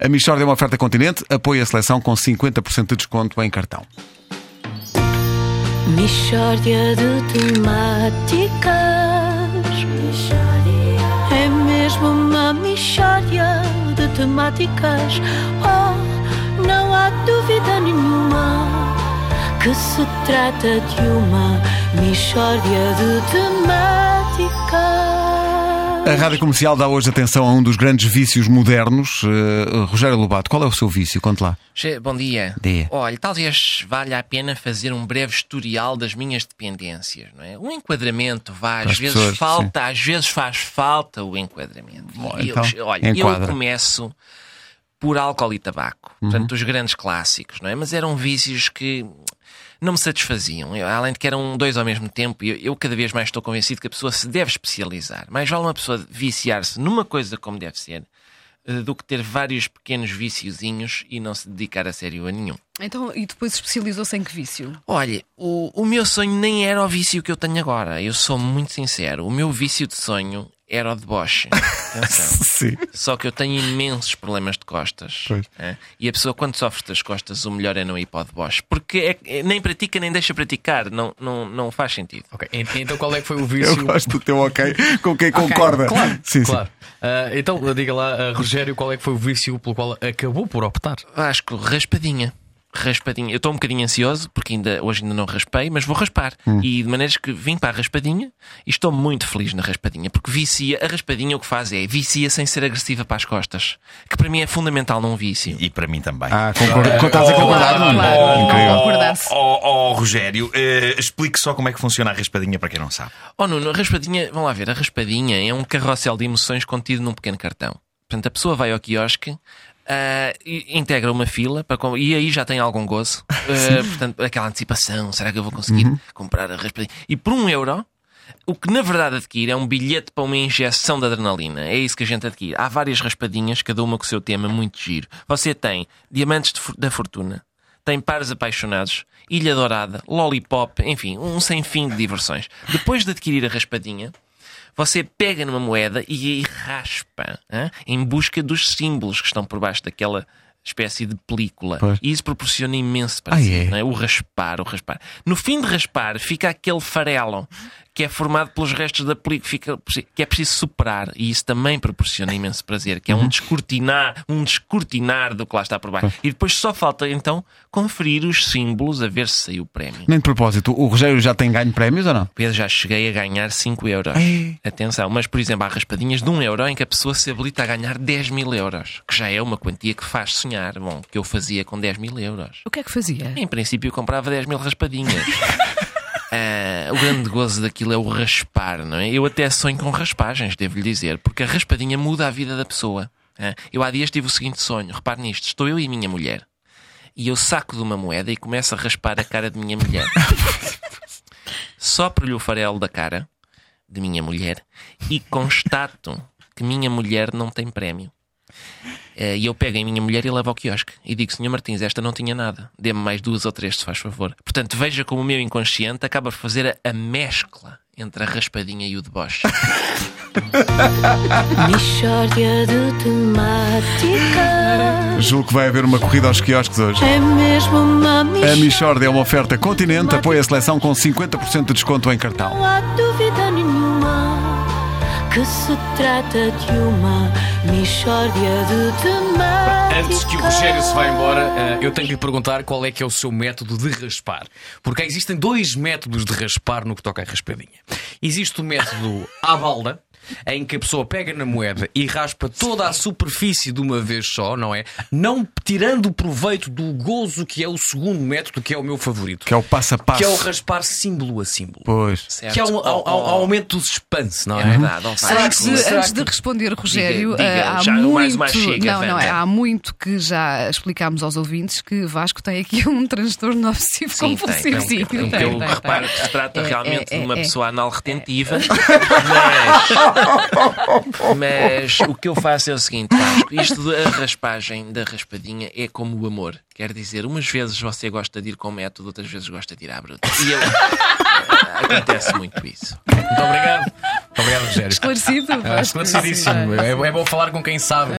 A Michord é uma oferta continente, apoia a seleção com 50% de desconto em cartão. Mishória de temáticas. É mesmo uma mishória de temáticas. Oh, não há dúvida nenhuma que se trata de uma mishória de temáticas. A rádio comercial dá hoje atenção a um dos grandes vícios modernos. Uh, Rogério Lobato, qual é o seu vício? Conte lá. Bom dia. Dia. Olha, talvez valha a pena fazer um breve historial das minhas dependências, não é? Um enquadramento, vá, às as vezes pessoas, falta, às vezes faz falta o enquadramento. Bom, então, eu, olha, enquadra. eu começo por álcool e tabaco, Uhum. portanto, os grandes clássicos, não é? Mas eram vícios que não me satisfaziam. Eu, além de que eram dois ao mesmo tempo, eu, eu cada vez mais estou convencido que a pessoa se deve especializar. Mais vale uma pessoa viciar-se numa coisa como deve ser eh, do que ter vários pequenos viciozinhos e não se dedicar a sério a nenhum. Então, e depois especializou-se em que vício? Olha, o, o meu sonho nem era o vício que eu tenho agora. Eu sou muito sincero. O meu vício de sonho era o deboche. Atenção. Sim. Só que eu tenho imensos problemas de costas. É? E a pessoa, quando sofre das costas, o melhor é não ir para o deboche. Porque é- é- nem pratica, nem deixa praticar. Não, não, não faz sentido. Ok, ent- então qual é que foi o Eu vício? gosto do teu ok com quem Ok, concorda. Claro, sim, claro. Ah, então, diga lá, ah, Rogério, qual é que foi o vício pelo qual acabou por optar? Vasco, raspadinha. Raspadinha. Eu estou um bocadinho ansioso porque ainda, hoje ainda não raspei, mas vou raspar. E de maneiras que vim para a raspadinha e estou muito feliz na raspadinha porque vicia. A raspadinha o que faz é vicia sem ser agressiva para as costas, que para mim é fundamental num vício. E para mim também. Ah, concordo. Estás a concordar? Claro. Ó ó, Rogério, eh, explique só como é que funciona a raspadinha para quem não sabe. Oh Nuno, a raspadinha, vamos lá ver, a raspadinha é um carrossel de emoções contido num pequeno cartão. Portanto, a pessoa vai ao quiosque, e- integra uma fila para com- e aí já tem algum gozo. Ah, portanto, aquela antecipação, será que eu vou conseguir comprar a raspadinha? E por um euro, o que na verdade adquire é um bilhete para uma injeção de adrenalina. É isso que a gente adquire. Há várias raspadinhas, cada uma com o seu tema muito giro. Você tem Diamantes de da Fortuna, tem Pares Apaixonados, Ilha Dourada, Lollipop, enfim, um sem fim de diversões. Depois de adquirir a raspadinha, você pega numa moeda e aí raspa hã? em busca dos símbolos que estão por baixo daquela espécie de película. Pois. E isso proporciona imenso para Ah, si. é? não é? O raspar, o raspar. No fim de raspar, fica aquele farelo que é formado pelos restos da película, fica- que é preciso superar. E isso também proporciona imenso prazer, que é um descortinar, um descortinar do que lá está por baixo. E depois só falta então conferir os símbolos a ver se saiu o prémio. Nem de propósito, o Rogério já tem ganho prémios ou não? Pedro, já cheguei a ganhar 5 euros. Ei. Atenção, mas por exemplo, há raspadinhas de 1 euro em que a pessoa se habilita a ganhar 10 mil euros, que já é uma quantia que faz sonhar. Bom, que eu fazia com 10 mil euros. O que é que fazia? Em princípio, eu comprava 10 mil raspadinhas. Ah, o grande gozo daquilo é o raspar, não é? Eu até sonho com raspagens, devo-lhe dizer, porque a raspadinha muda a vida da pessoa. ah. Eu há dias tive o seguinte sonho, repare nisto: estou eu e a minha mulher, e eu saco de uma moeda e começo a raspar a cara de minha mulher. Sopro-lhe o farelo da cara de minha mulher e constato que minha mulher não tem prémio. Eh, E eu pego em minha mulher e levo ao quiosque e digo: Senhor Martins, esta não tinha nada. Dê-me mais duas ou três, se faz favor. Portanto, veja como o meu inconsciente acaba por fazer a, a mescla entre a raspadinha e o deboche. De temáticas. Julgo que vai haver uma corrida aos quiosques hoje. É mesmo uma A mishória. Michord é uma oferta continente, apoia a seleção com 50% de desconto em cartão. Não há dúvida nenhuma que se trata de uma mishória de temáticas. Antes que o Rogério se vá embora, ah, eu tenho que lhe perguntar qual é que é o seu método de raspar. Porque existem dois métodos de raspar no que toca à raspadinha. Existe o método à balda, em que a pessoa pega na moeda e raspa toda a superfície de uma vez só, não é? Não tirando proveito do gozo que é o segundo método, que é o meu favorito. Que é o passo a passo. Que é o raspar símbolo a símbolo. Pois. Certo? Que é um, Oh, ao, ao- oh, ao aumento do suspense, não é? É verdade, Antes, será antes de responder, Rogério, Diga, diga, eh, há já, o mais muito, mais chega, não, não é, há muito que já explicámos aos ouvintes que Vasco tem aqui um transtorno obsessivo Sim, compulsivo. Sim, tem, tem, reparo que se trata É, realmente é, de uma é, é. pessoa anal retentiva, mas, mas o que eu faço é o seguinte, Vasco, isto da raspagem, da raspadinha, é como o amor. Quer dizer, umas vezes você gosta de ir com método, outras vezes gosta de ir à bruta. E eu, acontece muito isso. Muito obrigado. Muito obrigado, Rogério. Esclarecido? Ah? Esclarecidíssimo. Sim. É, é bom falar com quem sabe.